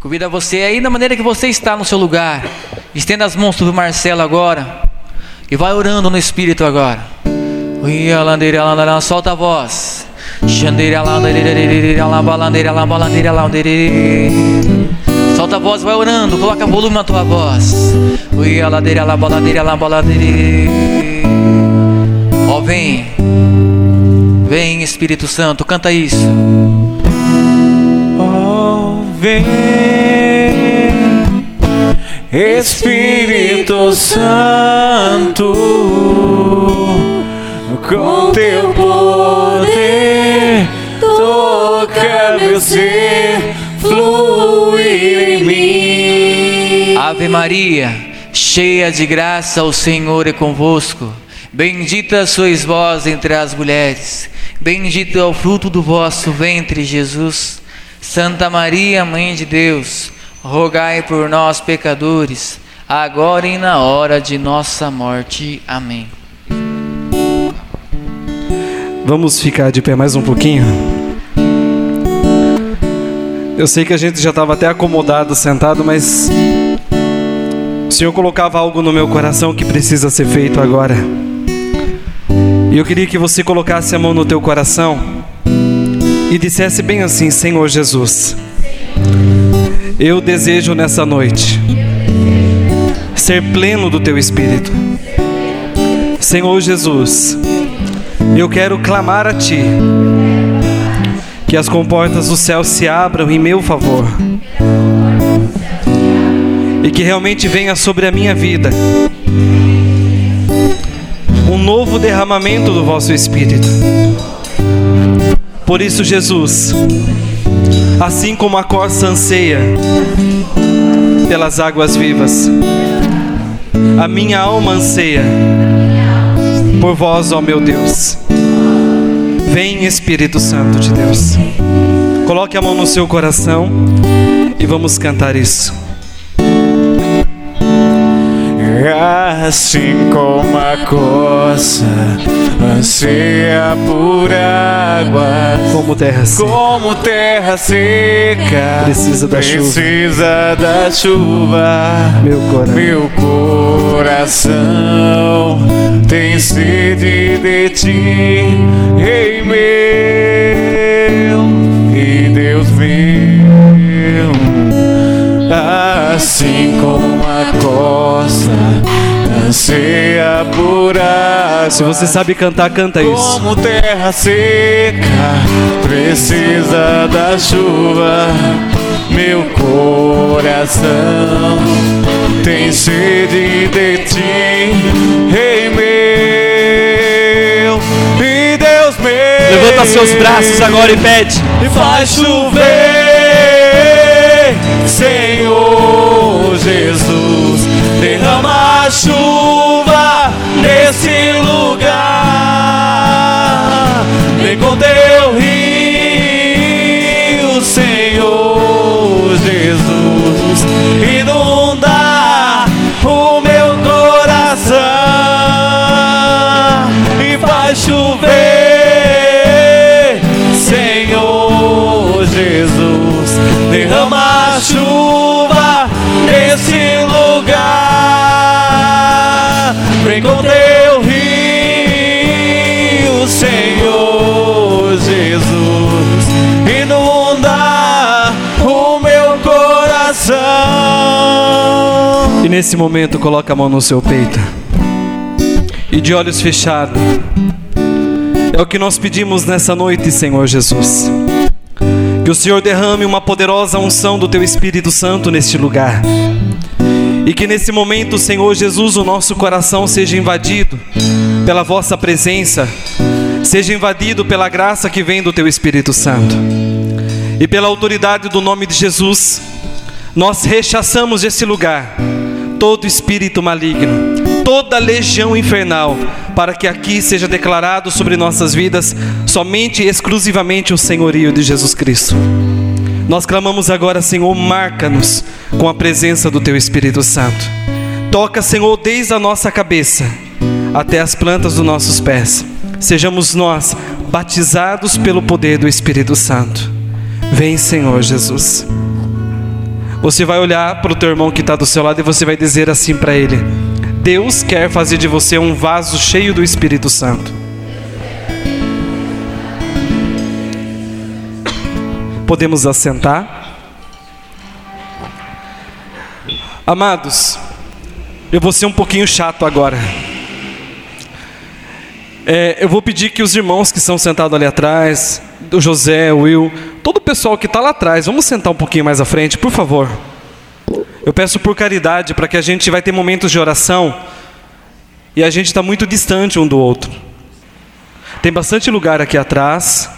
Convido a você aí da maneira que você está no seu lugar. Estenda as mãos sobre o Marcelo agora. E vai orando no Espírito agora. Solta a voz. Solta a voz, vai orando, coloca volume na tua voz. Ó, oh, vem, vem Espírito Santo, canta isso. Vem, Espírito Santo, com teu poder, toca meu ser, fluir em mim. Ave Maria, cheia de graça, o Senhor é convosco. Bendita sois vós entre as mulheres, bendito é o fruto do vosso ventre, Jesus. Santa Maria, Mãe de Deus, rogai por nós, pecadores, agora e na hora de nossa morte. Amém. Vamos ficar de pé mais um pouquinho? Eu sei que a gente já estava até acomodado, sentado, mas o Senhor colocava algo no meu coração que precisa ser feito agora. E eu queria que você colocasse a mão no teu coração e dissesse bem assim: Senhor Jesus, eu desejo nessa noite ser pleno do teu espírito. Senhor Jesus, eu quero clamar a ti que as comportas do céu se abram em meu favor e que realmente venha sobre a minha vida um novo derramamento do vosso Espírito. Por isso, Jesus, assim como a corça anseia pelas águas vivas, a minha alma anseia por vós, ó meu Deus. Vem, Espírito Santo de Deus. Coloque a mão no seu coração e vamos cantar isso. Assim como a coça anseia por água, como terra seca, como terra seca precisa da precisa chuva. Da chuva. Meu, coração. Meu coração tem sede de ti, Rei meu e Deus meu, assim como a costa anseia por água. Se você sabe cantar, canta isso. Como terra seca precisa da chuva, meu coração tem sede de ti, Rei meu e Deus meu. Levanta seus braços agora e pede. E faz chover, nesse momento, coloca a mão no seu peito. E de olhos fechados. É o que nós pedimos nessa noite, Senhor Jesus. Que o Senhor derrame uma poderosa unção do Teu Espírito Santo neste lugar. E que nesse momento, Senhor Jesus, o nosso coração seja invadido pela vossa presença, seja invadido pela graça que vem do Teu Espírito Santo. E pela autoridade do nome de Jesus, nós rechaçamos esse lugar todo espírito maligno, toda legião infernal, para que aqui seja declarado sobre nossas vidas somente e exclusivamente o senhorio de Jesus Cristo. Nós clamamos agora, Senhor, marca-nos com a presença do Teu Espírito Santo. Toca, Senhor, desde a nossa cabeça até as plantas dos nossos pés. Sejamos nós batizados pelo poder do Espírito Santo. Vem, Senhor Jesus. Você vai olhar para o teu irmão que está do seu lado e você vai dizer assim para ele: Deus quer fazer de você um vaso cheio do Espírito Santo. Podemos assentar? Amados, eu vou ser um pouquinho chato agora. É, eu vou pedir que os irmãos que estão sentados ali atrás, o José, o Will, todo o pessoal que está lá atrás, vamos sentar um pouquinho mais à frente, por favor. Eu peço por caridade para que a gente vai ter momentos de oração e a gente está muito distante um do outro. Tem bastante lugar aqui atrás.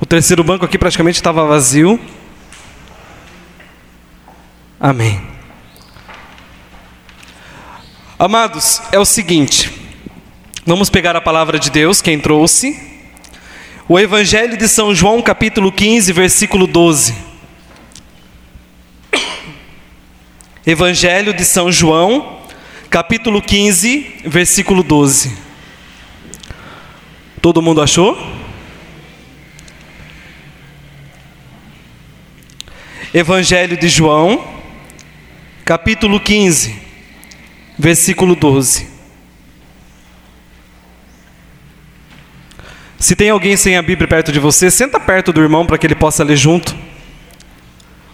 O terceiro banco aqui praticamente estava vazio. Amém. Amados, é o seguinte. Vamos pegar a palavra de Deus, quem trouxe. O Evangelho de São João, capítulo 15, versículo 12. Evangelho de São João, capítulo 15, versículo 12. Todo mundo achou? Evangelho de João, capítulo 15, versículo 12. Se tem alguém sem a Bíblia perto de você, senta perto do irmão para que ele possa ler junto.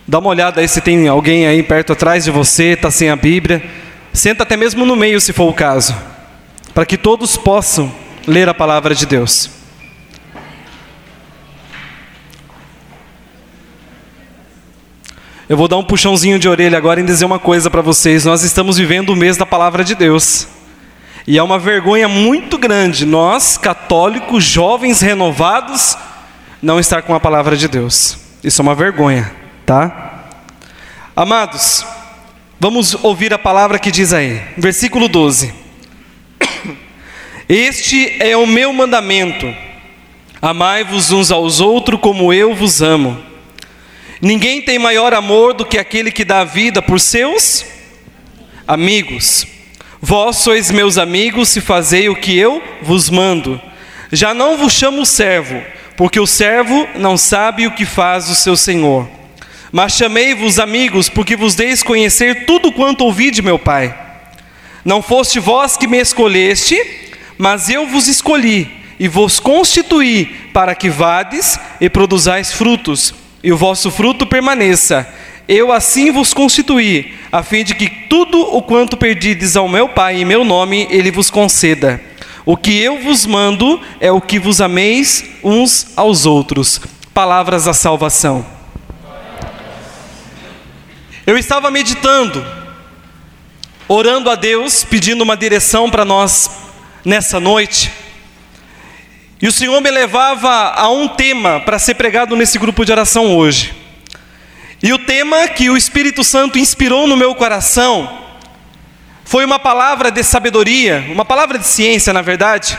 Dá uma olhada aí se tem alguém aí perto atrás de você, está sem a Bíblia. Senta até mesmo no meio, se for o caso, para que todos possam ler a palavra de Deus. Eu vou dar um puxãozinho de orelha agora em dizer uma coisa para vocês. Nós estamos vivendo o mês da palavra de Deus. E é uma vergonha muito grande nós, católicos, jovens renovados, não estar com a palavra de Deus. Isso é uma vergonha, tá? Amados, vamos ouvir a palavra que diz aí, versículo 12: Este é o meu mandamento, amai-vos uns aos outros como eu vos amo. Ninguém tem maior amor do que aquele que dá a vida por seus amigos. Vós sois meus amigos se fazei o que eu vos mando. Já não vos chamo servo, porque o servo não sabe o que faz o seu senhor. Mas chamei-vos amigos, porque vos deis conhecer tudo quanto ouvi de meu Pai. Não foste vós que me escolheste, mas eu vos escolhi e vos constituí para que vades e produzais frutos, e o vosso fruto permaneça eu assim vos constituí, a fim de que tudo o quanto perdides ao meu Pai em meu nome, ele vos conceda. O que eu vos mando é o que vos ameis uns aos outros. Palavras da salvação. Eu estava meditando, orando a Deus, pedindo uma direção para nós nessa noite. E o Senhor me levava a um tema para ser pregado nesse grupo de oração hoje. E o tema que o Espírito Santo inspirou no meu coração foi uma palavra de sabedoria, uma palavra de ciência, na verdade,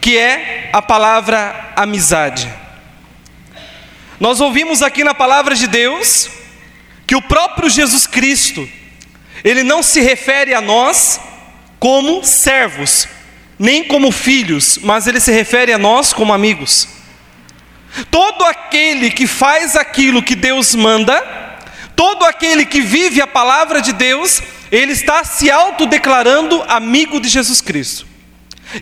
que é a palavra amizade. Nós ouvimos aqui na palavra de Deus que o próprio Jesus Cristo, ele não se refere a nós como servos, nem como filhos, mas ele se refere a nós como amigos. Todo aquele que faz aquilo que Deus manda, todo aquele que vive a palavra de Deus, ele está se autodeclarando amigo de Jesus Cristo.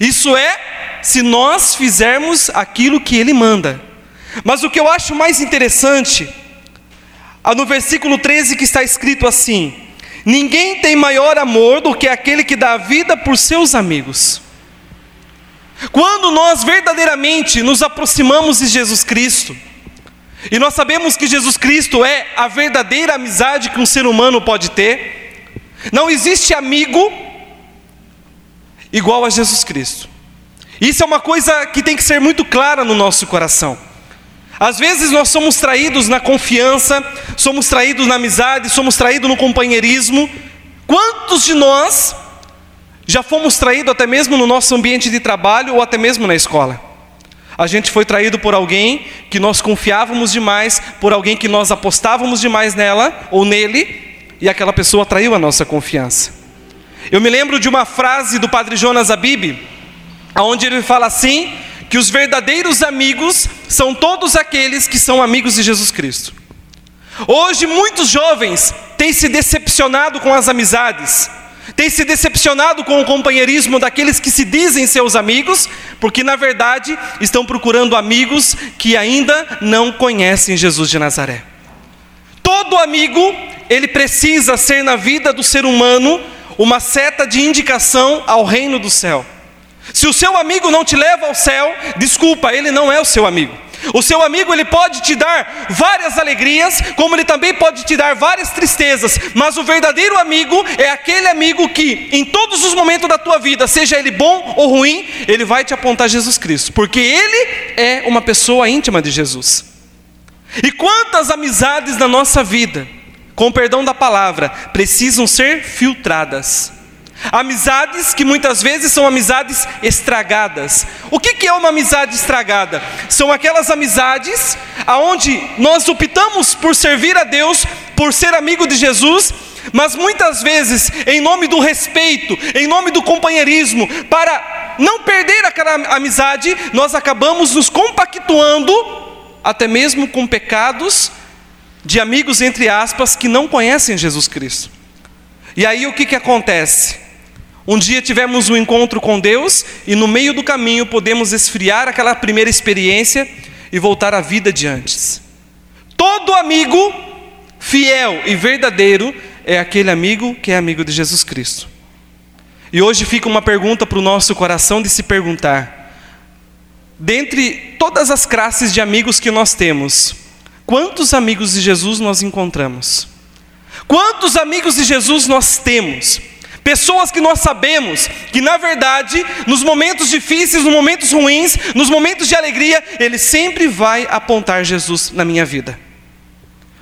Isso é, se nós fizermos aquilo que ele manda. Mas o que eu acho mais interessante, no versículo 13 que está escrito assim: Ninguém tem maior amor do que aquele que dá a vida por seus amigos. Quando nós verdadeiramente nos aproximamos de Jesus Cristo, e nós sabemos que Jesus Cristo é a verdadeira amizade que um ser humano pode ter, não existe amigo igual a Jesus Cristo. Isso é uma coisa que tem que ser muito clara no nosso coração. Às vezes nós somos traídos na confiança, somos traídos na amizade, somos traídos no companheirismo. Quantos de nós já fomos traídos até mesmo no nosso ambiente de trabalho ou até mesmo na escola. A gente foi traído por alguém que nós confiávamos demais, por alguém que nós apostávamos demais nela ou nele, e aquela pessoa traiu a nossa confiança. Eu me lembro de uma frase do padre Jonas Abib, onde ele fala assim: que os verdadeiros amigos são todos aqueles que são amigos de Jesus Cristo. Hoje muitos jovens têm se decepcionado com as amizades, têm se decepcionado com o companheirismo daqueles que se dizem seus amigos, porque na verdade estão procurando amigos que ainda não conhecem Jesus de Nazaré. Todo amigo, ele precisa ser na vida do ser humano uma seta de indicação ao reino do céu. Se o seu amigo não te leva ao céu, desculpa, ele não é o seu amigo. O seu amigo ele pode te dar várias alegrias, como ele também pode te dar várias tristezas, mas o verdadeiro amigo é aquele amigo que em todos os momentos da tua vida, seja ele bom ou ruim, ele vai te apontar Jesus Cristo, porque ele é uma pessoa íntima de Jesus. E quantas amizades na nossa vida, com perdão da palavra, precisam ser filtradas? Amizades que muitas vezes são amizades estragadas. O que, é uma amizade estragada? São aquelas amizades aonde nós optamos por servir a Deus, por ser amigo de Jesus, mas muitas vezes, em nome do respeito, em nome do companheirismo, para não perder aquela amizade, nós acabamos nos compactuando, até mesmo com pecados de amigos, entre aspas, que não conhecem Jesus Cristo. E aí o que, que acontece? Um dia tivemos um encontro com Deus e no meio do caminho podemos esfriar aquela primeira experiência e voltar à vida de antes. Todo amigo fiel e verdadeiro é aquele amigo que é amigo de Jesus Cristo. E hoje fica uma pergunta para o nosso coração de se perguntar: dentre todas as classes de amigos que nós temos, quantos amigos de Jesus nós encontramos? Quantos amigos de Jesus nós temos? Pessoas que nós sabemos que, na verdade, nos momentos difíceis, nos momentos ruins, nos momentos de alegria, Ele sempre vai apontar Jesus na minha vida.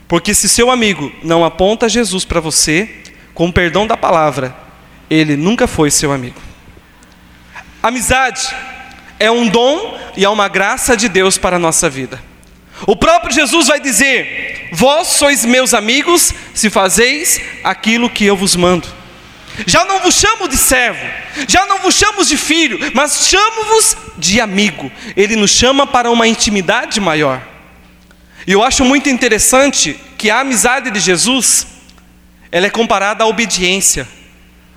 Porque se seu amigo não aponta Jesus para você, com perdão da palavra, ele nunca foi seu amigo. Amizade é um dom e é uma graça de Deus para a nossa vida. O próprio Jesus vai dizer: Vós sois meus amigos se fazeis aquilo que eu vos mando. Já não vos chamo de servo, já não vos chamo de filho, mas chamo-vos de amigo. Ele nos chama para uma intimidade maior. E eu acho muito interessante que a amizade de Jesus, ela é comparada à obediência.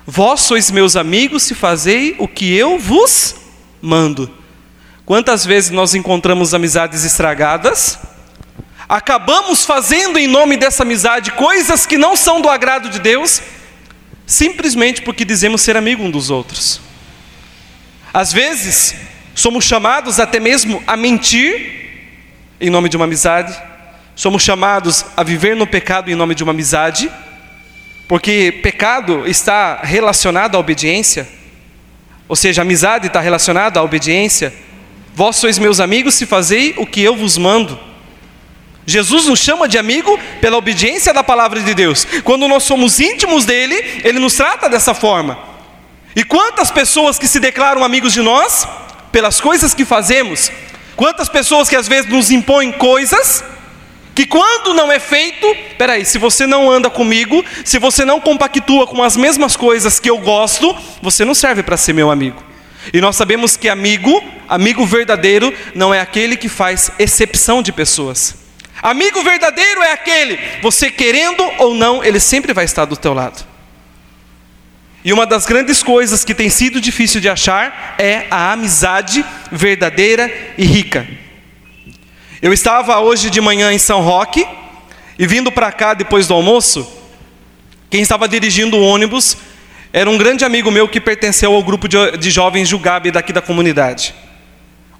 Vós sois meus amigos se fazei o que eu vos mando. Quantas vezes nós encontramos amizades estragadas? Acabamos fazendo em nome dessa amizade coisas que não são do agrado de Deus simplesmente porque dizemos ser amigo um dos outros. Às vezes, somos chamados até mesmo a mentir em nome de uma amizade, somos chamados a viver no pecado em nome de uma amizade, porque pecado está relacionado à obediência, ou seja, amizade está relacionada à obediência. Vós sois meus amigos se fazei o que eu vos mando. Jesus nos chama de amigo pela obediência da palavra de Deus. Quando nós somos íntimos dele, ele nos trata dessa forma. E quantas pessoas que se declaram amigos de nós pelas coisas que fazemos, quantas pessoas que às vezes nos impõem coisas que quando não é feito, peraí, se você não anda comigo, se você não compactua com as mesmas coisas que eu gosto, você não serve para ser meu amigo. E nós sabemos que amigo, amigo verdadeiro, não é aquele que faz exceção de pessoas. Amigo verdadeiro é aquele, você querendo ou não, ele sempre vai estar do teu lado. E uma das grandes coisas que tem sido difícil de achar é a amizade verdadeira e rica. Eu estava hoje de manhã em São Roque e vindo para cá depois do almoço, quem estava dirigindo o ônibus era um grande amigo meu que pertenceu ao grupo de, jovens Jugabe daqui da comunidade.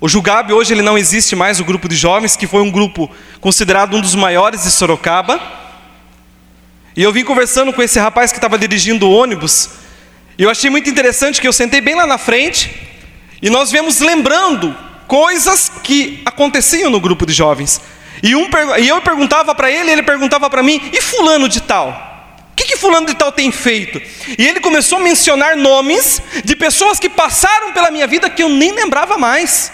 O Jugab hoje ele não existe mais, o grupo de jovens, que foi um grupo considerado um dos maiores de Sorocaba. E eu vim conversando com esse rapaz que estava dirigindo o ônibus, e eu achei muito interessante que eu sentei bem lá na frente, e nós viemos lembrando coisas que aconteciam no grupo de jovens. E, um, e eu perguntava para ele, ele perguntava para mim, e fulano de tal? O que, que fulano de tal tem feito? E ele começou a mencionar nomes de pessoas que passaram pela minha vida que eu nem lembrava mais.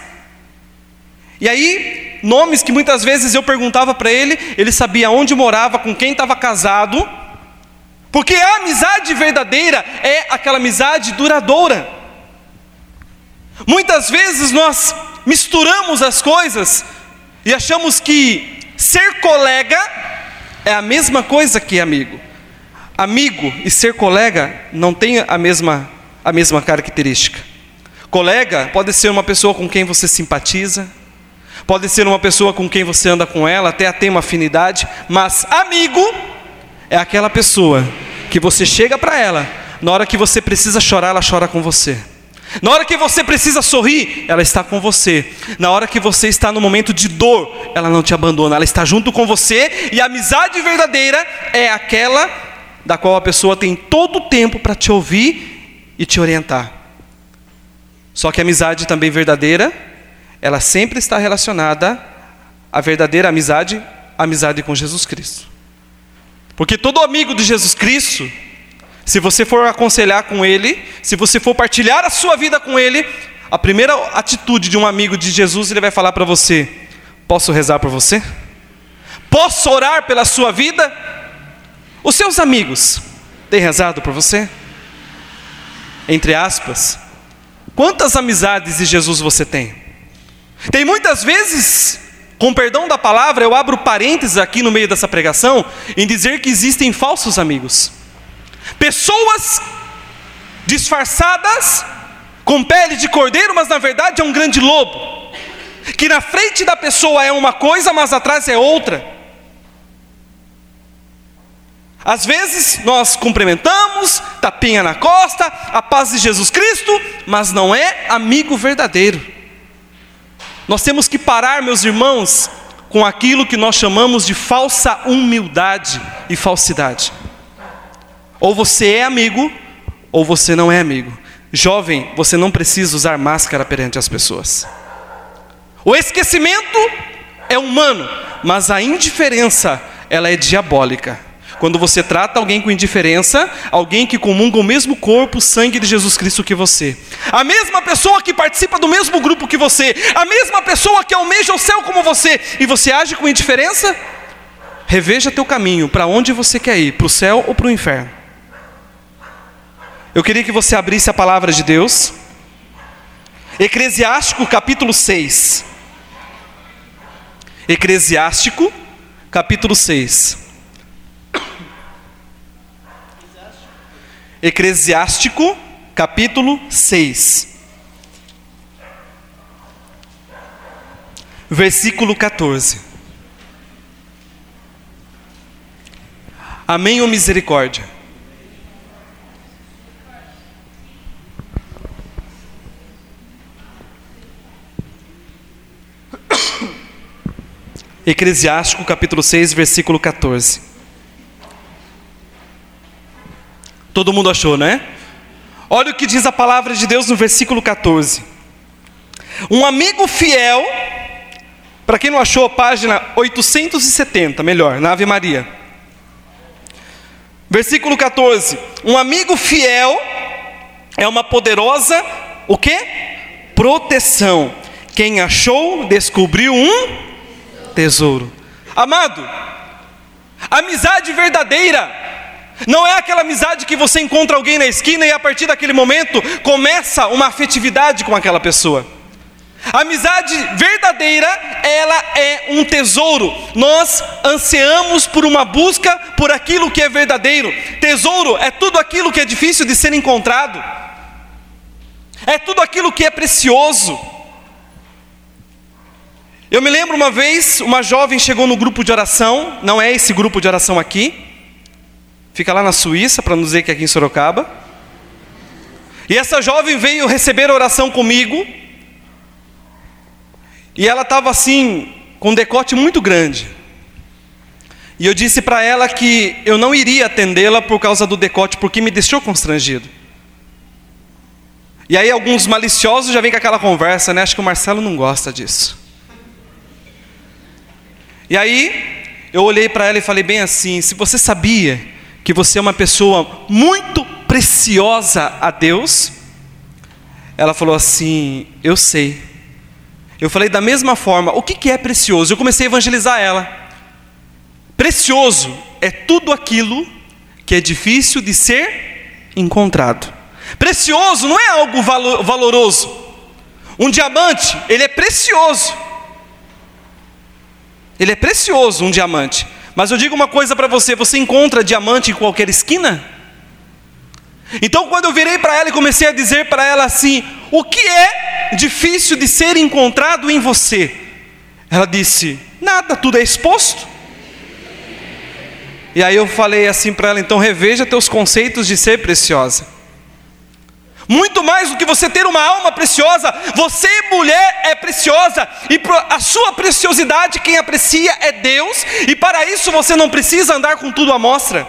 E aí, nomes que muitas vezes eu perguntava para ele, ele sabia onde morava, com quem estava casado, porque a amizade verdadeira é aquela amizade duradoura. Muitas vezes nós misturamos as coisas e achamos que ser colega é a mesma coisa que amigo. Amigo e ser colega não tem a mesma, a mesma característica. Colega pode ser uma pessoa com quem você simpatiza, pode ser uma pessoa com quem você anda com ela, até tem uma afinidade, mas amigo é aquela pessoa que você chega para ela, na hora que você precisa chorar, ela chora com você. Na hora que você precisa sorrir, ela está com você. Na hora que você está no momento de dor, ela não te abandona, ela está junto com você. E a amizade verdadeira é aquela da qual a pessoa tem todo o tempo para te ouvir e te orientar. Só que a amizade também verdadeira, ela sempre está relacionada à verdadeira amizade, a amizade com Jesus Cristo. Porque todo amigo de Jesus Cristo, se você for aconselhar com ele, se você for partilhar a sua vida com ele, a primeira atitude de um amigo de Jesus, ele vai falar para você: Posso rezar por você? Posso orar pela sua vida? Os seus amigos têm rezado por você? Entre aspas, quantas amizades de Jesus você tem? Tem muitas vezes, com perdão da palavra, eu abro parênteses aqui no meio dessa pregação, em dizer que existem falsos amigos. Pessoas disfarçadas com pele de cordeiro, mas na verdade é um grande lobo. Que na frente da pessoa é uma coisa, mas atrás é outra. Às vezes nós cumprimentamos, tapinha na costa, a paz de Jesus Cristo, mas não é amigo verdadeiro. Nós temos que parar, meus irmãos, com aquilo que nós chamamos de falsa humildade e falsidade. Ou você é amigo, ou você não é amigo. Jovem, você não precisa usar máscara perante as pessoas. O esquecimento é humano, mas a indiferença, ela é diabólica. Quando você trata alguém com indiferença, alguém que comunga o mesmo corpo, sangue de Jesus Cristo que você, a mesma pessoa que participa do mesmo grupo que você, a mesma pessoa que almeja o céu como você, e você age com indiferença, reveja teu caminho, para onde você quer ir, para o céu ou para o inferno. Eu queria que você abrisse a palavra de Deus. Eclesiástico capítulo 6. Eclesiástico capítulo 6. Eclesiástico capítulo 6. Versículo 14. Amém ou misericórdia? Eclesiástico capítulo 6, versículo 14. Todo mundo achou, né? Olha o que diz a palavra de Deus no versículo 14. Um amigo fiel, para quem não achou, página 870, melhor, na Ave Maria. Versículo 14. Um amigo fiel é uma poderosa, o que? Proteção. Quem achou, descobriu um tesouro. Amado, amizade verdadeira não é aquela amizade que você encontra alguém na esquina e a partir daquele momento começa uma afetividade com aquela pessoa. A amizade verdadeira, ela é um tesouro. Nós ansiamos por uma busca por aquilo que é verdadeiro. Tesouro é tudo aquilo que é difícil de ser encontrado. É tudo aquilo que é precioso. Eu me lembro uma vez, uma jovem chegou no grupo de oração, não é esse grupo de oração aqui, fica lá na Suíça, para não dizer que é aqui em Sorocaba. E essa jovem veio receber oração comigo, e ela estava assim, com um decote muito grande. E eu disse para ela que eu não iria atendê-la por causa do decote, porque me deixou constrangido. E aí alguns maliciosos já vêm com aquela conversa, né? Acho que o Marcelo não gosta disso. E aí, eu olhei para ela e falei bem assim: se você sabia que você é uma pessoa muito preciosa a Deus, ela falou assim: eu sei. Eu falei da mesma forma: o que é precioso? Eu comecei a evangelizar ela. Precioso é tudo aquilo que é difícil de ser encontrado. Precioso não é algo valoroso. Um diamante, ele é precioso ele é precioso, um diamante, Mas eu digo uma coisa para você: você encontra diamante em qualquer esquina? Então, quando eu virei para ela e comecei a dizer para ela assim: O que é difícil de ser encontrado em você? Ela disse: Nada, tudo é exposto. E aí eu falei assim para ela: Então reveja teus conceitos de ser preciosa. Muito mais do que você ter uma alma preciosa, você, mulher, é preciosa, e a sua preciosidade, quem aprecia é Deus, e para isso você não precisa andar com tudo à mostra.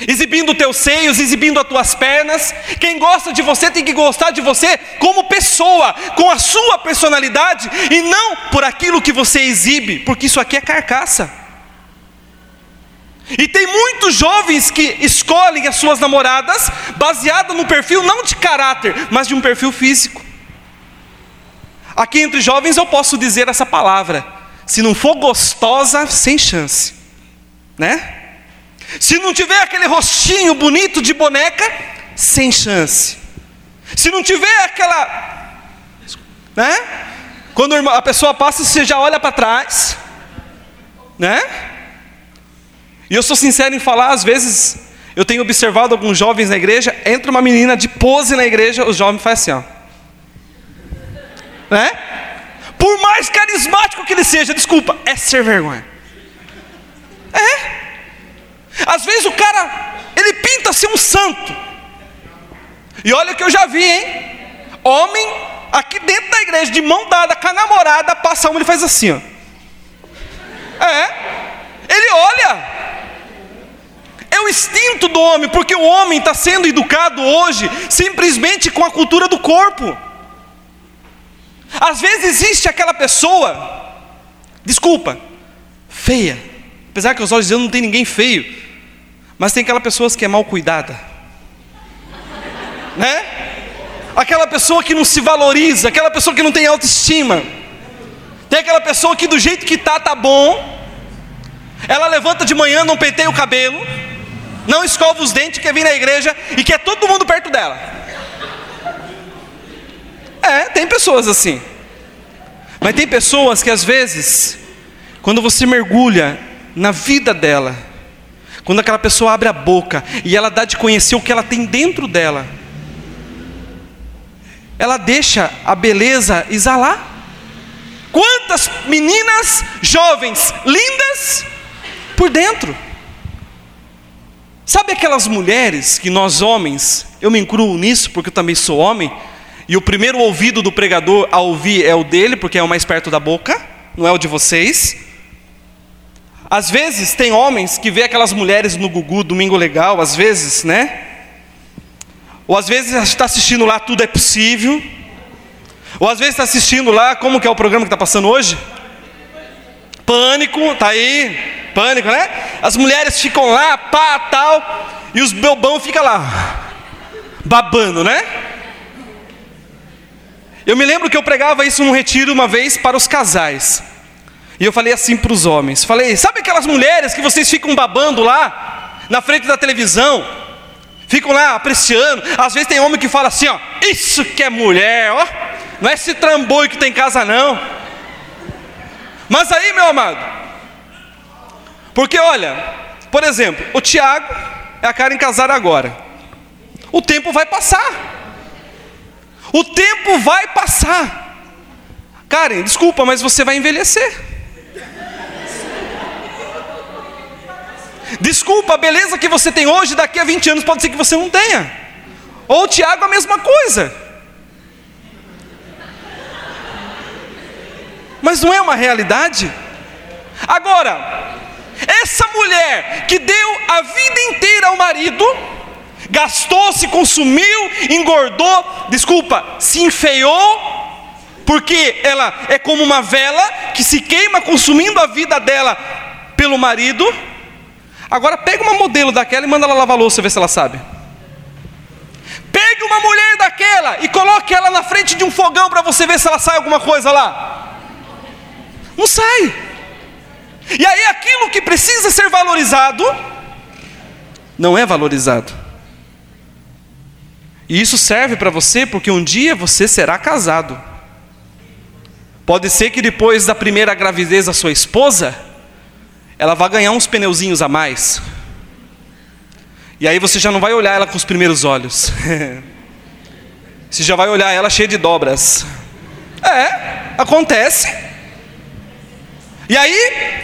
Exibindo teus seios, exibindo as tuas pernas. Quem gosta de você tem que gostar de você como pessoa, com a sua personalidade. E não por aquilo que você exibe, porque isso aqui é carcaça. E tem muitos jovens que escolhem as suas namoradas baseada no perfil não de caráter, mas de um perfil físico. Aqui entre jovens eu posso dizer essa palavra: se não for gostosa, sem chance, né? Se não tiver aquele rostinho bonito de boneca, sem chance. Se não tiver aquela, né? Quando a pessoa passa, você já olha para trás, né? E eu sou sincero em falar, às vezes eu tenho observado alguns jovens na igreja, entra uma menina de pose na igreja, os jovens fazem assim, ó. Né? Por mais carismático que ele seja, desculpa, é ser vergonha. É. Às vezes o cara, ele pinta ser um santo. E olha que eu já vi, hein? Homem aqui dentro da igreja, de mão dada com a namorada, passa um, ele faz assim, ó. É. Ele olha, é o instinto do homem, porque o homem está sendo educado hoje simplesmente com a cultura do corpo. Às vezes existe aquela pessoa, desculpa, feia, apesar que os olhos Deus não tem ninguém feio, mas tem aquela pessoa que é mal cuidada, né? Aquela pessoa que não se valoriza, aquela pessoa que não tem autoestima, tem aquela pessoa que do jeito que tá tá bom, ela levanta de manhã, não penteia o cabelo, não escova os dentes, quer vir na igreja e quer todo mundo perto dela. É, tem pessoas assim. Mas tem pessoas que às vezes, quando você mergulha na vida dela, quando aquela pessoa abre a boca e ela dá de conhecer o que ela tem dentro dela, ela deixa a beleza exalar. Quantas meninas jovens, lindas por dentro, Sabe aquelas mulheres que nós homens, eu me incluo nisso porque eu também sou homem, e o primeiro ouvido do pregador a ouvir é o dele, porque é o mais perto da boca, não é o de vocês. Às vezes tem homens que vê aquelas mulheres no Gugu, domingo legal, às vezes, né? Ou às vezes está assistindo lá Tudo é Possível. Ou às vezes está assistindo lá, como que é o programa que está passando hoje? Pânico, tá aí. Pânico, né? As mulheres ficam lá, pá, tal, e os bobão ficam lá, babando, né? Eu me lembro que eu pregava isso num retiro uma vez para os casais. E eu falei assim para os homens: falei, sabe aquelas mulheres que vocês ficam babando lá, na frente da televisão? Ficam lá apreciando. Às vezes tem homem que fala assim: ó, isso que é mulher, ó, não é esse trambolho que tem em casa, não. Mas aí, meu amado, porque olha, por exemplo, o Tiago é a cara em casar agora. O tempo vai passar. O tempo vai passar. Karen, desculpa, mas você vai envelhecer. Desculpa, a beleza que você tem hoje, daqui a 20 anos pode ser que você não tenha. Ou o Tiago a mesma coisa. Mas não é uma realidade? Agora, essa mulher que deu a vida inteira ao marido, gastou, se consumiu, engordou, desculpa, se enfeiou, porque ela é como uma vela que se queima consumindo a vida dela pelo marido. Agora pega uma modelo daquela e manda ela lavar louça, ver se ela sabe. Pegue uma mulher daquela e coloque ela na frente de um fogão para você ver se ela sai alguma coisa lá. Não sai. E aí aquilo que precisa ser valorizado, não é valorizado. E isso serve para você porque um dia você será casado. Pode ser que depois da primeira gravidez da sua esposa, ela vai ganhar uns pneuzinhos a mais. E aí você já não vai olhar ela com os primeiros olhos. você já vai olhar ela cheia de dobras. É, acontece. E aí,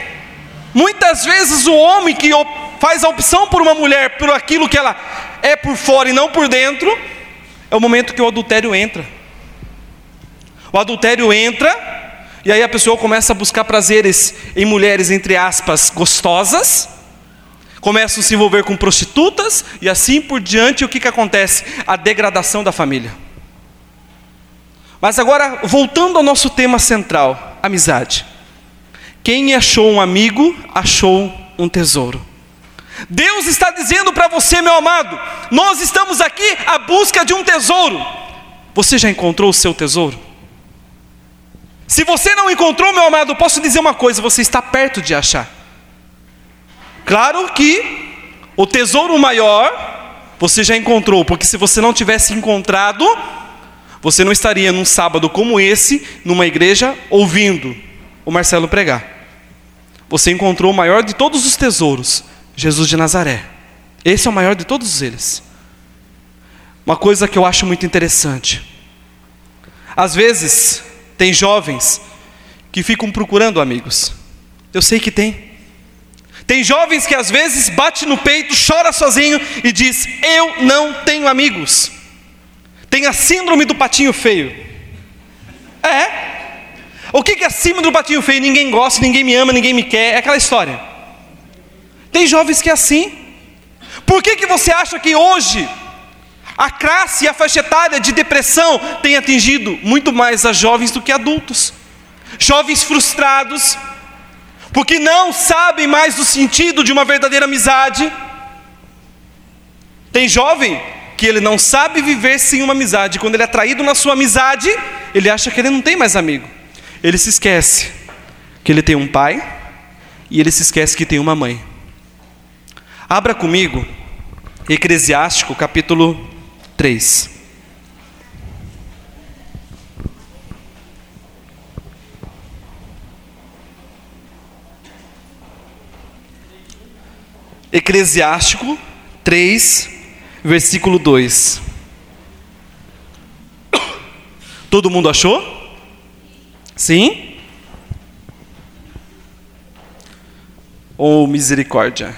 muitas vezes o homem que faz a opção por uma mulher, por aquilo que ela é por fora e não por dentro, é o momento que o adultério entra. O adultério entra, e aí a pessoa começa a buscar prazeres em mulheres, entre aspas, gostosas, começam a se envolver com prostitutas, e assim por diante, o que, que acontece? A degradação da família. Mas agora, voltando ao nosso tema central, amizade. Quem achou um amigo, achou um tesouro. Deus está dizendo para você, meu amado, nós estamos aqui à busca de um tesouro. Você já encontrou o seu tesouro? Se você não encontrou, meu amado, posso dizer uma coisa: você está perto de achar. Claro que o tesouro maior você já encontrou, porque se você não tivesse encontrado, você não estaria num sábado como esse, numa igreja, ouvindo o Marcelo pregar. Você encontrou o maior de todos os tesouros, Jesus de Nazaré. Esse é o maior de todos eles. Uma coisa que eu acho muito interessante. Às vezes, tem jovens que ficam procurando amigos. Eu sei que tem. Tem jovens que às vezes bate no peito, chora sozinho e diz: Eu não tenho amigos. Tem a síndrome do patinho feio. É. O que é a síndrome do patinho feio? Ninguém gosta, ninguém me ama, ninguém me quer. É aquela história. Tem jovens que é assim. Por que, que você acha que hoje a classe e a faixa etária de depressão tem atingido muito mais a jovens do que adultos? Jovens frustrados, porque não sabem mais do sentido de uma verdadeira amizade. Tem jovem que ele não sabe viver sem uma amizade. Quando ele é traído na sua amizade, ele acha que ele não tem mais amigo. Ele se esquece que ele tem um pai e ele se esquece que tem uma mãe. Abra comigo Eclesiástico capítulo 3. Eclesiástico 3, versículo 2. Todo mundo achou? Sim? Ou oh, misericórdia?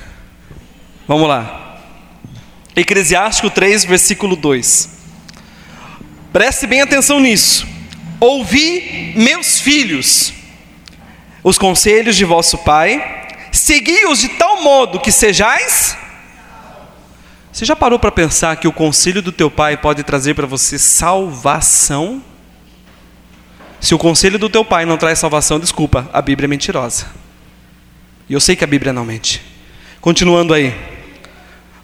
Vamos lá. Eclesiástico 3, versículo 2. Preste bem atenção nisso. Ouvi, meus filhos, os conselhos de vosso pai, segui-os de tal modo que sejais você já parou para pensar que o conselho do teu pai pode trazer para você salvação? Se o conselho do teu pai não traz salvação, desculpa, a Bíblia é mentirosa. E eu sei que a Bíblia não mente. Continuando aí.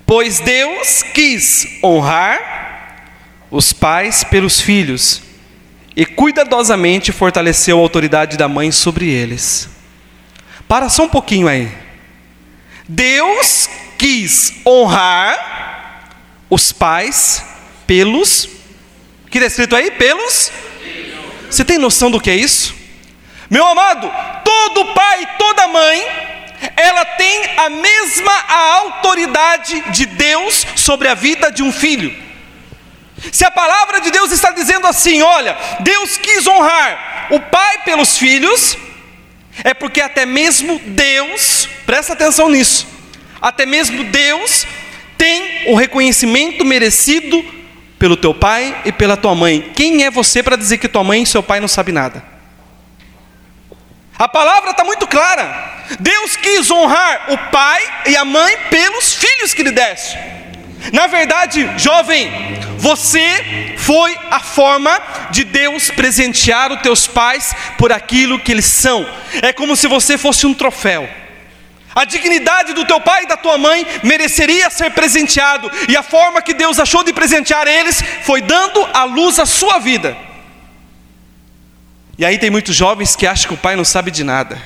Pois Deus quis honrar os pais pelos filhos e cuidadosamente fortaleceu a autoridade da mãe sobre eles. Para só um pouquinho aí. Deus quis honrar os pais pelos. Que está escrito aí? Pelos. Você tem noção do que é isso? Meu amado, todo pai, toda mãe, ela tem a mesma autoridade de Deus sobre a vida de um filho. Se a palavra de Deus está dizendo assim, olha, Deus quis honrar o pai pelos filhos, é porque até mesmo Deus, presta atenção nisso, até mesmo Deus tem o reconhecimento merecido pelo teu pai e pela tua mãe. Quem é você para dizer que tua mãe e seu pai não sabem nada? A palavra está muito clara. Deus quis honrar o pai e a mãe pelos filhos que lhe deste. Na verdade, jovem, você foi a forma de Deus presentear os teus pais por aquilo que eles são. É como se você fosse um troféu. A dignidade do teu pai e da tua mãe mereceria ser presenteado, e a forma que Deus achou de presentear eles foi dando à luz a sua vida. E aí tem muitos jovens que acham que o pai não sabe de nada.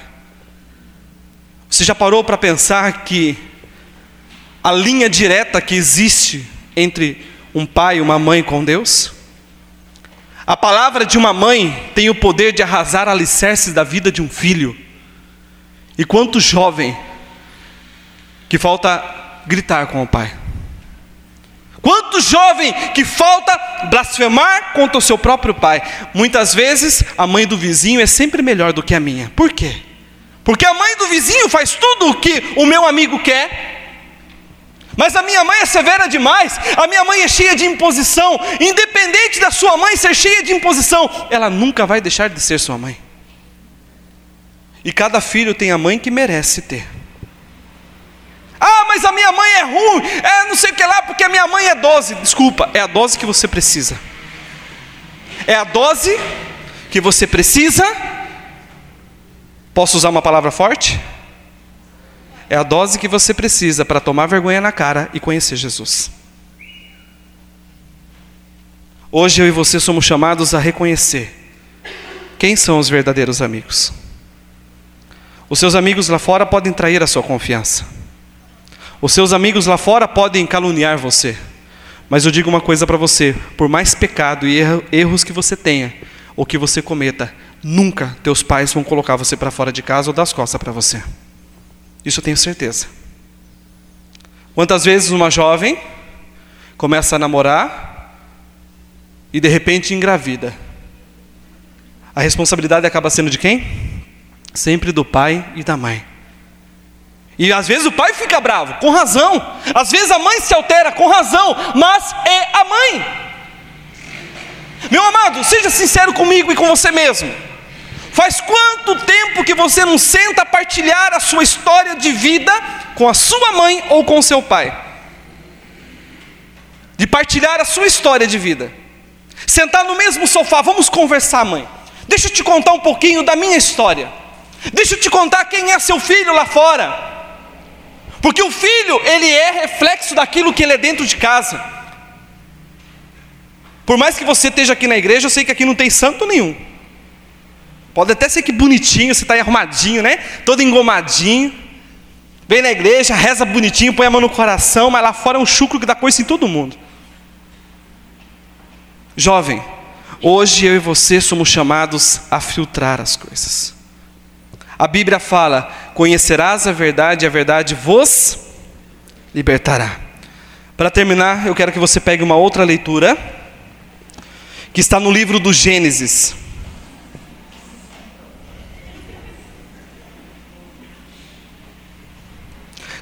Você já parou para pensar que a linha direta que existe entre um pai e uma mãe com Deus? A palavra de uma mãe tem o poder de arrasar alicerces da vida de um filho. E quanto jovem que falta gritar com o pai? Quanto jovem que falta blasfemar contra o seu próprio pai? Muitas vezes a mãe do vizinho é sempre melhor do que a minha. Por quê? Porque a mãe do vizinho faz tudo o que o meu amigo quer. Mas a minha mãe é severa demais, a minha mãe é cheia de imposição. Independente da sua mãe ser cheia de imposição, ela nunca vai deixar de ser sua mãe. E cada filho tem a mãe que merece ter. Ah, mas a minha mãe é ruim, é não sei o que lá, porque a minha mãe é dose. Desculpa, é a dose que você precisa. É a dose que você precisa. Posso usar uma palavra forte? É a dose que você precisa para tomar vergonha na cara e conhecer Jesus. Hoje eu e você somos chamados a reconhecer quem são os verdadeiros amigos. Os seus amigos lá fora podem trair a sua confiança. Os seus amigos lá fora podem caluniar você. Mas eu digo uma coisa para você: por mais pecado e erros que você tenha, ou que você cometa, nunca teus pais vão colocar você para fora de casa ou das costas para você. Isso eu tenho certeza. Quantas vezes uma jovem começa a namorar e de repente engravida? A responsabilidade acaba sendo de quem? Sempre do pai e da mãe. E às vezes o pai fica bravo, com razão. Às vezes a mãe se altera, com razão. Mas é a mãe. Meu amado, seja sincero comigo e com você mesmo. Faz quanto tempo que você não senta a partilhar a sua história de vida com a sua mãe ou com seu pai? De partilhar a sua história de vida. Sentar no mesmo sofá, vamos conversar, mãe. Deixa eu te contar um pouquinho da minha história. Deixa eu te contar quem é seu filho lá fora. Porque o filho, ele é reflexo daquilo que ele é dentro de casa. Por mais que você esteja aqui na igreja, eu sei que aqui não tem santo nenhum. Pode até ser que bonitinho, você está arrumadinho, né? Todo engomadinho. Vem na igreja, reza bonitinho, põe a mão no coração, mas lá fora é um chucro que dá coisa em todo mundo. Jovem, hoje eu e você somos chamados a filtrar as coisas. A Bíblia fala: Conhecerás a verdade, e a verdade vos libertará. Para terminar, eu quero que você pegue uma outra leitura, que está no livro do Gênesis.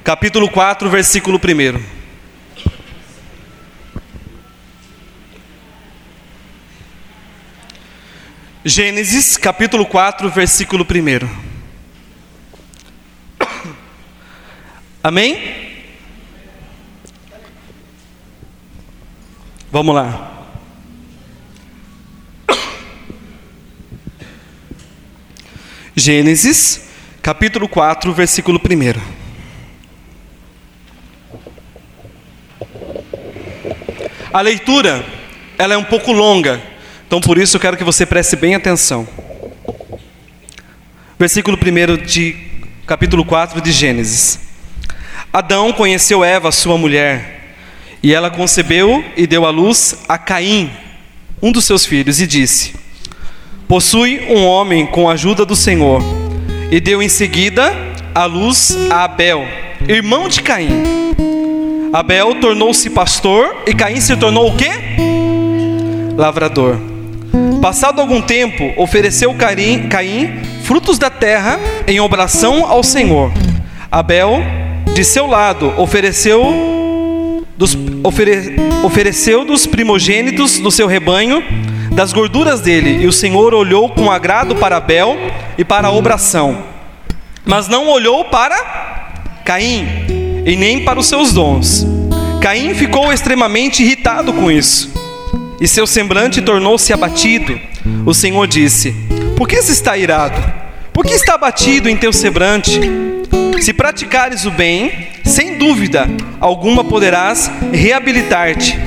Capítulo 4, versículo 1. Gênesis, capítulo 4, versículo 1. Amém? Vamos lá. Gênesis, capítulo 4, versículo 1. A leitura, ela é um pouco longa, então por isso eu quero que você preste bem atenção. Versículo 1 de capítulo 4 de Gênesis. Adão conheceu Eva, sua mulher, e ela concebeu e deu à luz a Caim, um dos seus filhos, e disse: Possui um homem com a ajuda do Senhor. E deu em seguida à luz a Abel, irmão de Caim. Abel tornou-se pastor e Caim se tornou o quê? Lavrador. Passado algum tempo, ofereceu Caim, frutos da terra em oração ao Senhor. Abel de seu lado, ofereceu dos, ofere, ofereceu dos primogênitos do seu rebanho, das gorduras dele, e o Senhor olhou com agrado para Abel e para a obração, mas não olhou para Caim e nem para os seus dons. Caim ficou extremamente irritado com isso, e seu semblante tornou-se abatido. O Senhor disse: Por que se está irado? Por que está abatido em teu semblante? Se praticares o bem, sem dúvida alguma poderás reabilitar-te.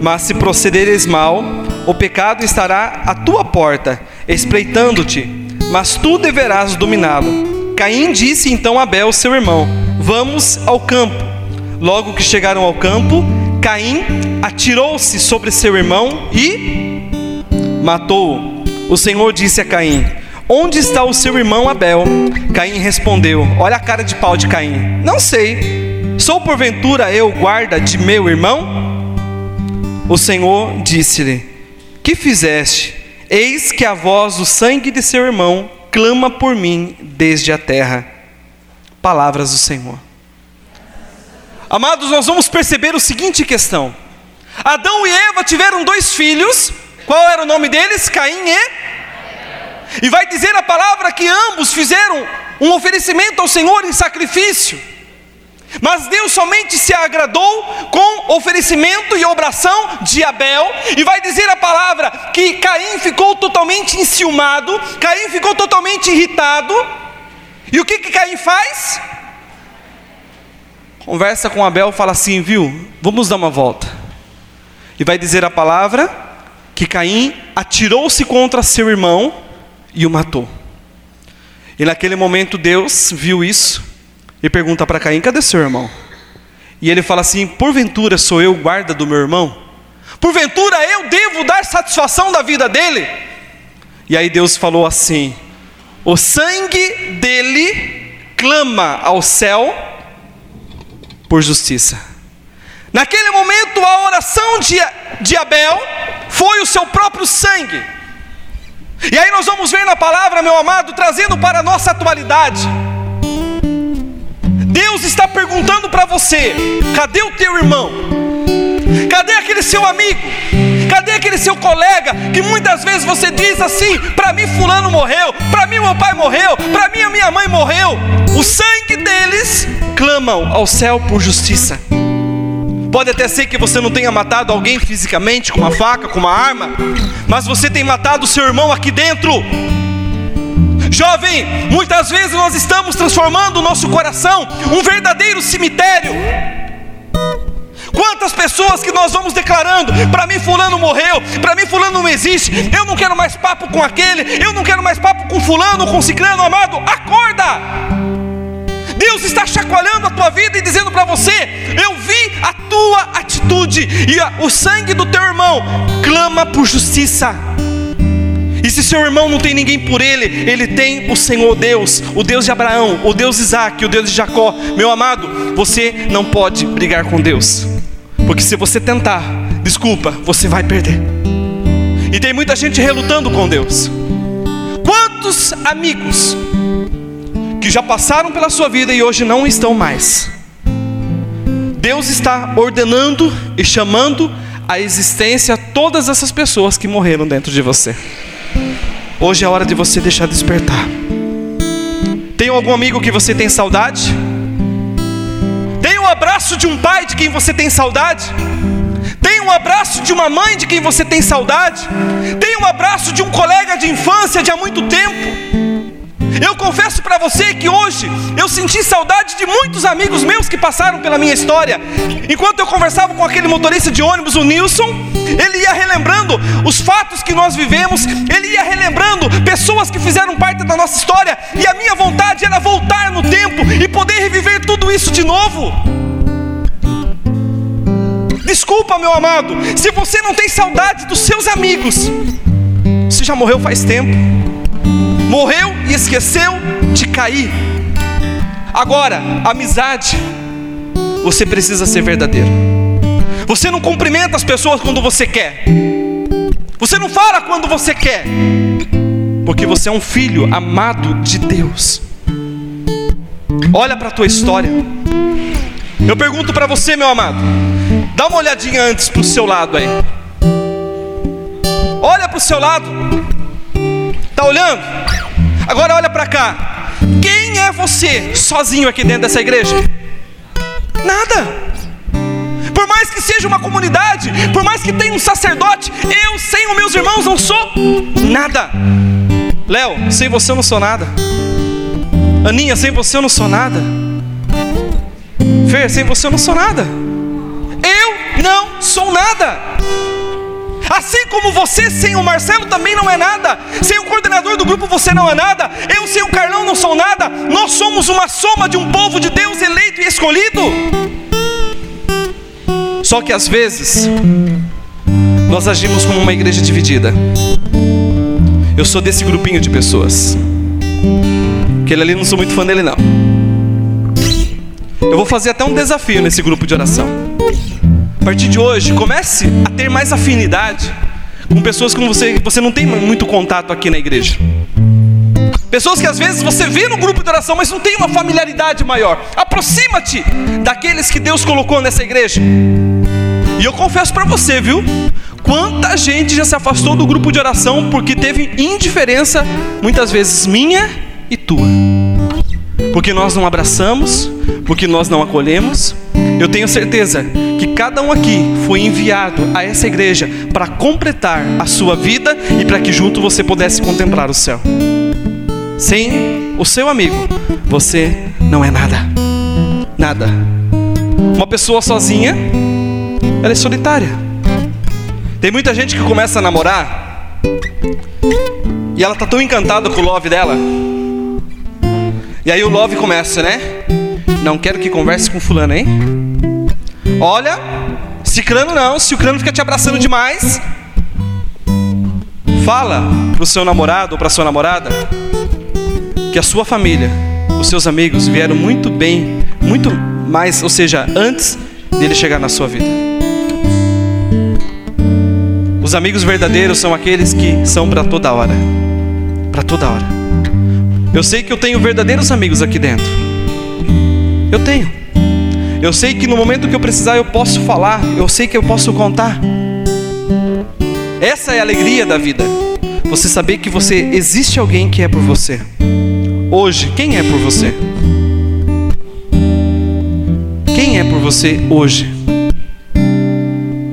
Mas se procederes mal, o pecado estará à tua porta, espreitando-te, mas tu deverás dominá-lo. Caim disse então a Abel, seu irmão: Vamos ao campo. Logo que chegaram ao campo, Caim atirou-se sobre seu irmão e matou-o. O Senhor disse a Caim: Onde está o seu irmão Abel? Caim respondeu: Olha a cara de pau de Caim. Não sei. Sou porventura eu guarda de meu irmão? O Senhor disse-lhe: Que fizeste? Eis que a voz do sangue de seu irmão clama por mim desde a terra. Palavras do Senhor. Amados, nós vamos perceber o seguinte questão: Adão e Eva tiveram dois filhos, qual era o nome deles? Caim e. E vai dizer a palavra que ambos fizeram um oferecimento ao Senhor em sacrifício. Mas Deus somente se agradou com oferecimento e obração de Abel, e vai dizer a palavra que Caim ficou totalmente enciumado, Caim ficou totalmente irritado, e o que, que Caim faz? Conversa com Abel, fala assim, viu? Vamos dar uma volta. E vai dizer a palavra que Caim atirou-se contra seu irmão e o matou. E naquele momento Deus viu isso e pergunta para Caim: cadê seu irmão? E ele fala assim: porventura sou eu guarda do meu irmão? Porventura eu devo dar satisfação da vida dele? E aí Deus falou assim: o sangue dele clama ao céu por justiça. Naquele momento, a oração de, de Abel foi o seu próprio sangue. E aí nós vamos ver na palavra, meu amado, trazendo para a nossa atualidade. Deus está perguntando para você: cadê o teu irmão? Cadê aquele seu amigo? Cadê aquele seu colega que muitas vezes você diz assim: para mim fulano morreu, para mim meu pai morreu, para mim a minha mãe morreu. O sangue deles clamam ao céu por justiça. Pode até ser que você não tenha matado alguém fisicamente com uma faca, com uma arma, mas você tem matado seu irmão aqui dentro. Jovem, muitas vezes nós estamos transformando o nosso coração um verdadeiro cemitério. Quantas pessoas que nós vamos declarando, para mim fulano morreu, para mim fulano não existe, eu não quero mais papo com aquele, eu não quero mais papo com fulano, com ciclano, amado, acorda! Deus está chacoalhando a tua vida e dizendo para você: Eu vi a tua atitude, e a, o sangue do teu irmão clama por justiça. E se seu irmão não tem ninguém por ele, ele tem o Senhor Deus, o Deus de Abraão, o Deus de Isaac, o Deus de Jacó. Meu amado, você não pode brigar com Deus, porque se você tentar, desculpa, você vai perder. E tem muita gente relutando com Deus. Quantos amigos que já passaram pela sua vida e hoje não estão mais? Deus está ordenando e chamando a existência todas essas pessoas que morreram dentro de você. Hoje é a hora de você deixar despertar. Tem algum amigo que você tem saudade? Tem um abraço de um pai de quem você tem saudade? Tem um abraço de uma mãe de quem você tem saudade? Tem um abraço de um colega de infância de há muito tempo? Eu confesso para você que hoje eu senti saudade de muitos amigos meus que passaram pela minha história. Enquanto eu conversava com aquele motorista de ônibus, o Nilson, ele ia relembrando os fatos que nós vivemos, ele ia relembrando pessoas que fizeram parte da nossa história, e a minha vontade era voltar no tempo e poder reviver tudo isso de novo. Desculpa, meu amado, se você não tem saudade dos seus amigos, você já morreu faz tempo morreu e esqueceu de cair. Agora, amizade, você precisa ser verdadeiro. Você não cumprimenta as pessoas quando você quer. Você não fala quando você quer. Porque você é um filho amado de Deus. Olha para a tua história. Eu pergunto para você, meu amado. Dá uma olhadinha antes para o seu lado aí. Olha para o seu lado. Tá olhando? Agora olha para cá. Quem é você sozinho aqui dentro dessa igreja? Nada. Por mais que seja uma comunidade, por mais que tenha um sacerdote, eu sem os meus irmãos não sou nada. Léo, sem você eu não sou nada. Aninha, sem você eu não sou nada. Fer, sem você eu não sou nada. Eu não sou nada. Assim como você sem o Marcelo também não é nada, sem o coordenador do grupo você não é nada, eu sem o Carlão não sou nada, nós somos uma soma de um povo de Deus eleito e escolhido. Só que às vezes, nós agimos como uma igreja dividida. Eu sou desse grupinho de pessoas. Aquele ali não sou muito fã dele não. Eu vou fazer até um desafio nesse grupo de oração. A partir de hoje, comece a ter mais afinidade com pessoas com você você não tem muito contato aqui na igreja. Pessoas que às vezes você vê no grupo de oração, mas não tem uma familiaridade maior. Aproxima-te daqueles que Deus colocou nessa igreja. E eu confesso para você, viu? Quanta gente já se afastou do grupo de oração porque teve indiferença, muitas vezes minha e tua. Porque nós não abraçamos, porque nós não acolhemos. Eu tenho certeza que cada um aqui foi enviado a essa igreja para completar a sua vida e para que junto você pudesse contemplar o céu. Sem o seu amigo, você não é nada. Nada. Uma pessoa sozinha, ela é solitária. Tem muita gente que começa a namorar e ela tá tão encantada com o love dela. E aí o love começa, né? Não quero que converse com fulano, hein? Olha, ciclano não, se o crano fica te abraçando demais, fala pro seu namorado ou pra sua namorada que a sua família, os seus amigos vieram muito bem, muito mais, ou seja, antes dele chegar na sua vida. Os amigos verdadeiros são aqueles que são para toda hora. Para toda hora. Eu sei que eu tenho verdadeiros amigos aqui dentro. Eu tenho. Eu sei que no momento que eu precisar eu posso falar, eu sei que eu posso contar. Essa é a alegria da vida. Você saber que você existe alguém que é por você. Hoje, quem é por você? Quem é por você hoje?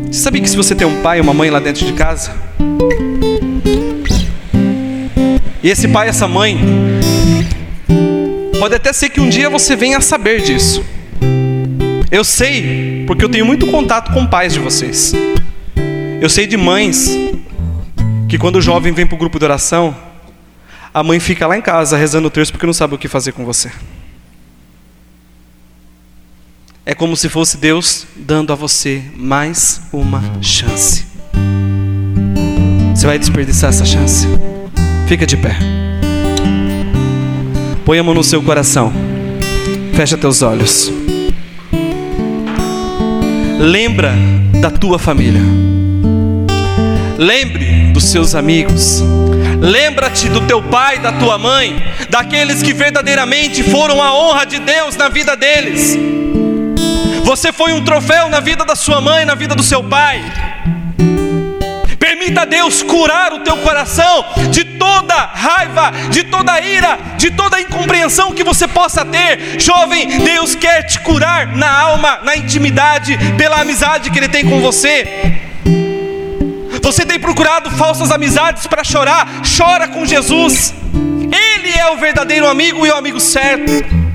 Você sabia que se você tem um pai e uma mãe lá dentro de casa, e esse pai e essa mãe, pode até ser que um dia você venha a saber disso. Eu sei, porque eu tenho muito contato com pais de vocês. Eu sei de mães que quando o jovem vem para o grupo de oração, a mãe fica lá em casa rezando o terço porque não sabe o que fazer com você. É como se fosse Deus dando a você mais uma chance. Você vai desperdiçar essa chance? Fica de pé. Põe a mão no seu coração. Fecha teus olhos. Lembra da tua família. Lembre dos seus amigos. Lembra-te do teu pai, da tua mãe, daqueles que verdadeiramente foram a honra de Deus na vida deles. Você foi um troféu na vida da sua mãe, na vida do seu pai. Permita Deus curar o teu coração de toda raiva, de toda ira, de toda incompreensão que você possa ter. Jovem, Deus quer te curar na alma, na intimidade, pela amizade que Ele tem com você. Você tem procurado falsas amizades para chorar? Chora com Jesus. Ele é o verdadeiro amigo e o amigo certo.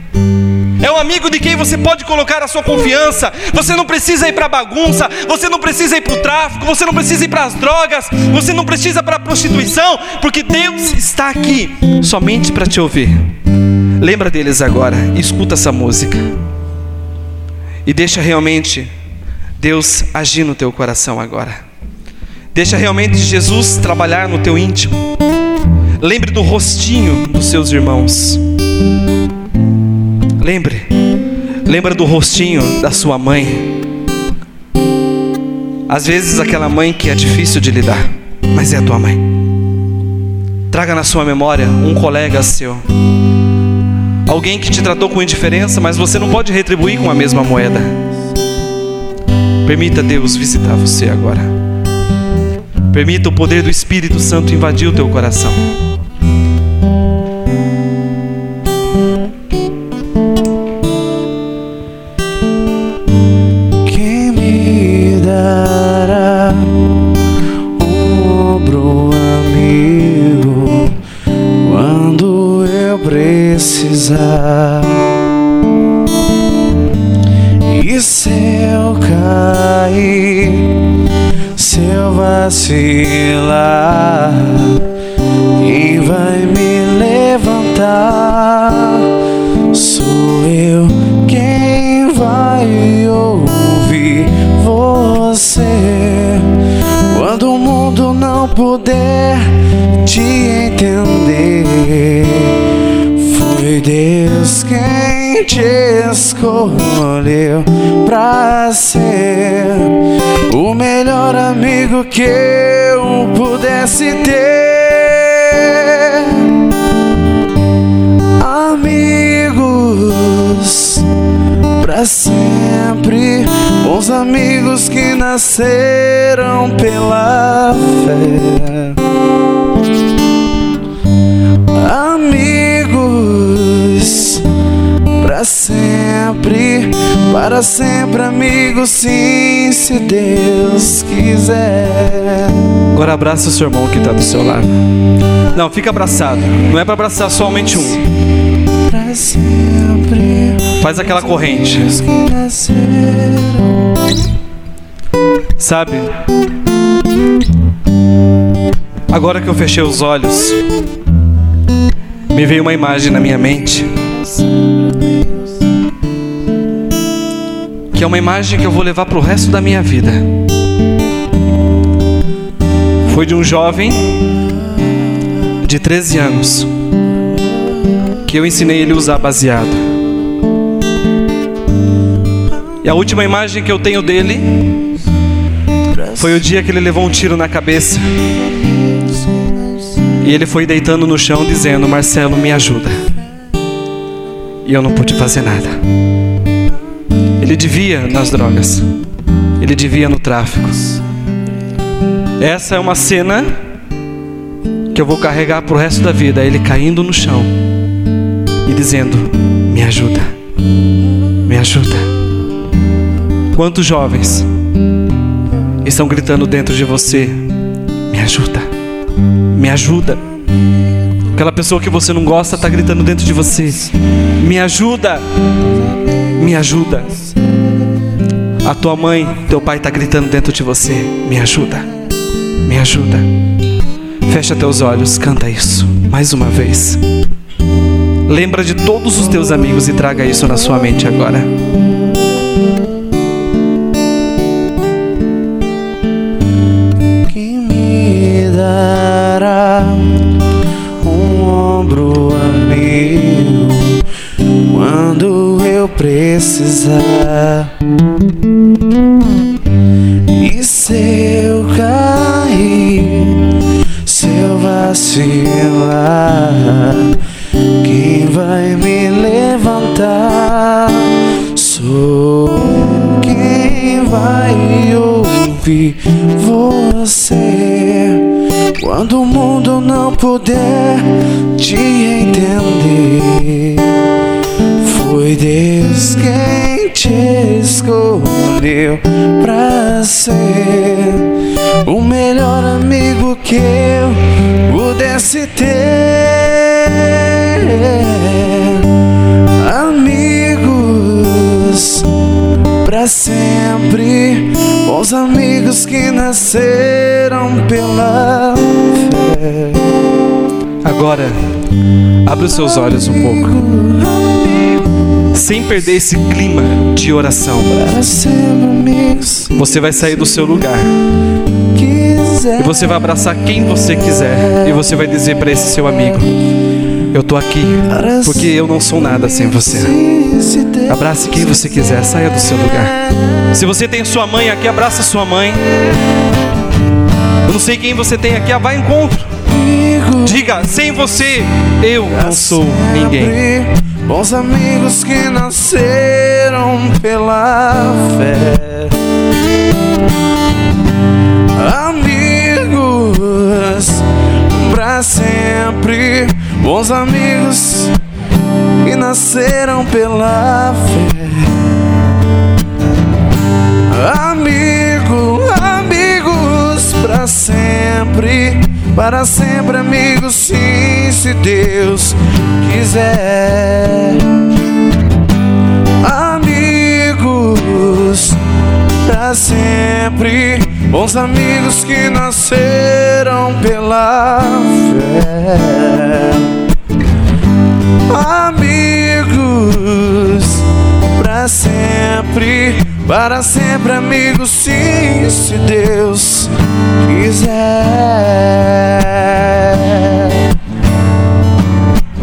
É um amigo de quem você pode colocar a sua confiança. Você não precisa ir para bagunça, você não precisa ir para o tráfico, você não precisa ir para as drogas, você não precisa para a prostituição, porque Deus está aqui somente para te ouvir. Lembra deles agora, escuta essa música e deixa realmente Deus agir no teu coração agora. Deixa realmente Jesus trabalhar no teu íntimo. Lembre do rostinho dos seus irmãos. Lembre. Lembra do rostinho da sua mãe. Às vezes aquela mãe que é difícil de lidar, mas é a tua mãe. Traga na sua memória um colega seu. Alguém que te tratou com indiferença, mas você não pode retribuir com a mesma moeda. Permita Deus visitar você agora. Permita o poder do Espírito Santo invadir o teu coração. Te escolheu escolheu pra ser o melhor amigo que eu pudesse ter. Amigos pra sempre, bons amigos que nasceram pela fé. Sempre, para sempre, amigos, sim, se Deus quiser. Agora abraça o seu irmão que está do seu lado. Não, fica abraçado. Não é para abraçar somente um. Faz aquela corrente. Sabe? Agora que eu fechei os olhos, me veio uma imagem na minha mente. É uma imagem que eu vou levar para o resto da minha vida. Foi de um jovem de 13 anos que eu ensinei ele a usar baseado. E a última imagem que eu tenho dele foi o dia que ele levou um tiro na cabeça. E ele foi deitando no chão dizendo: Marcelo, me ajuda. E eu não pude fazer nada. Ele devia nas drogas. Ele devia no tráfico. Essa é uma cena que eu vou carregar pro resto da vida. Ele caindo no chão e dizendo: Me ajuda, me ajuda. Quantos jovens estão gritando dentro de você: Me ajuda, me ajuda. Aquela pessoa que você não gosta está gritando dentro de você: Me ajuda, me ajuda. A tua mãe, teu pai está gritando dentro de você: Me ajuda, me ajuda. Fecha teus olhos, canta isso mais uma vez. Lembra de todos os teus amigos e traga isso na sua mente agora. Quem me dará um ombro precisar? E se eu cair, se eu vacilar, quem vai me levantar? Sou quem vai ouvir você quando o mundo não puder te entender. Escolheu pra ser o melhor amigo que eu pudesse ter. Amigos pra sempre, bons amigos que nasceram pela fé. Agora, abre os seus olhos um pouco, sem perder esse clima de oração. Você vai sair do seu lugar e você vai abraçar quem você quiser e você vai dizer para esse seu amigo: Eu tô aqui porque eu não sou nada sem você. Abrace quem você quiser, saia do seu lugar. Se você tem sua mãe aqui, abraça sua mãe. Eu não sei quem você tem aqui, ah, vai encontro. Diga, sem você eu não sou ninguém. Bons amigos que nasceram pela fé. Amigos pra sempre. Bons amigos que nasceram pela fé. Amigo, amigos pra sempre, para sempre, amigos, sim, se Deus quiser. Amigos pra sempre, bons amigos que nasceram pela fé. Amigos pra sempre, para sempre, amigos, sim, se Deus quiser.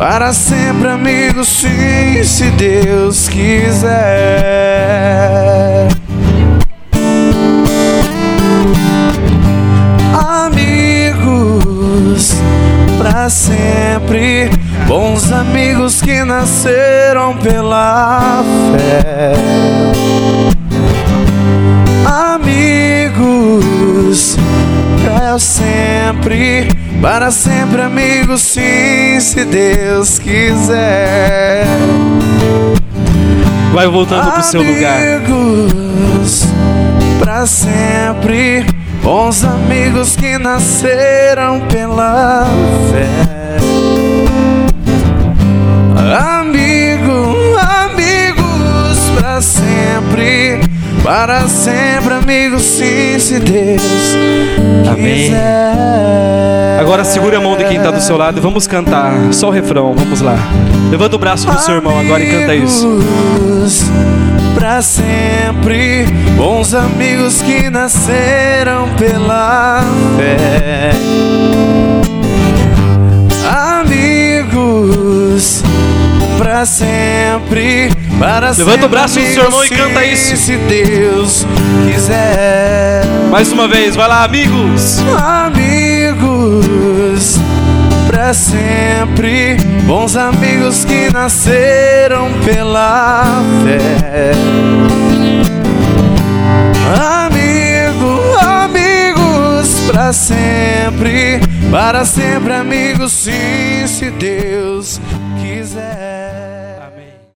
para sempre amigos, sim, se Deus quiser. Amigos para sempre, bons amigos que nasceram pela fé. Amigos para sempre para sempre, amigos, sim, se Deus quiser. Vai voltando pro seu lugar. Amigos, para sempre, bons amigos que nasceram pela fé. Amigo, amigos, para sempre, para sempre, amigos, sim, se Deus Amém. quiser. Agora segure a mão de quem está do seu lado e vamos cantar. Só o refrão, vamos lá. Levanta o braço do seu irmão agora e canta isso. Amigos, Pra sempre, bons amigos que nasceram pela fé. Amigos, pra sempre, para. Levanta o braço do seu irmão e canta isso. Se Deus quiser. Mais uma vez, vai lá, amigos. Amigos, pra sempre, bons amigos que nasceram pela fé. Amigo, amigos, pra sempre, para sempre, amigos, sim, se Deus quiser.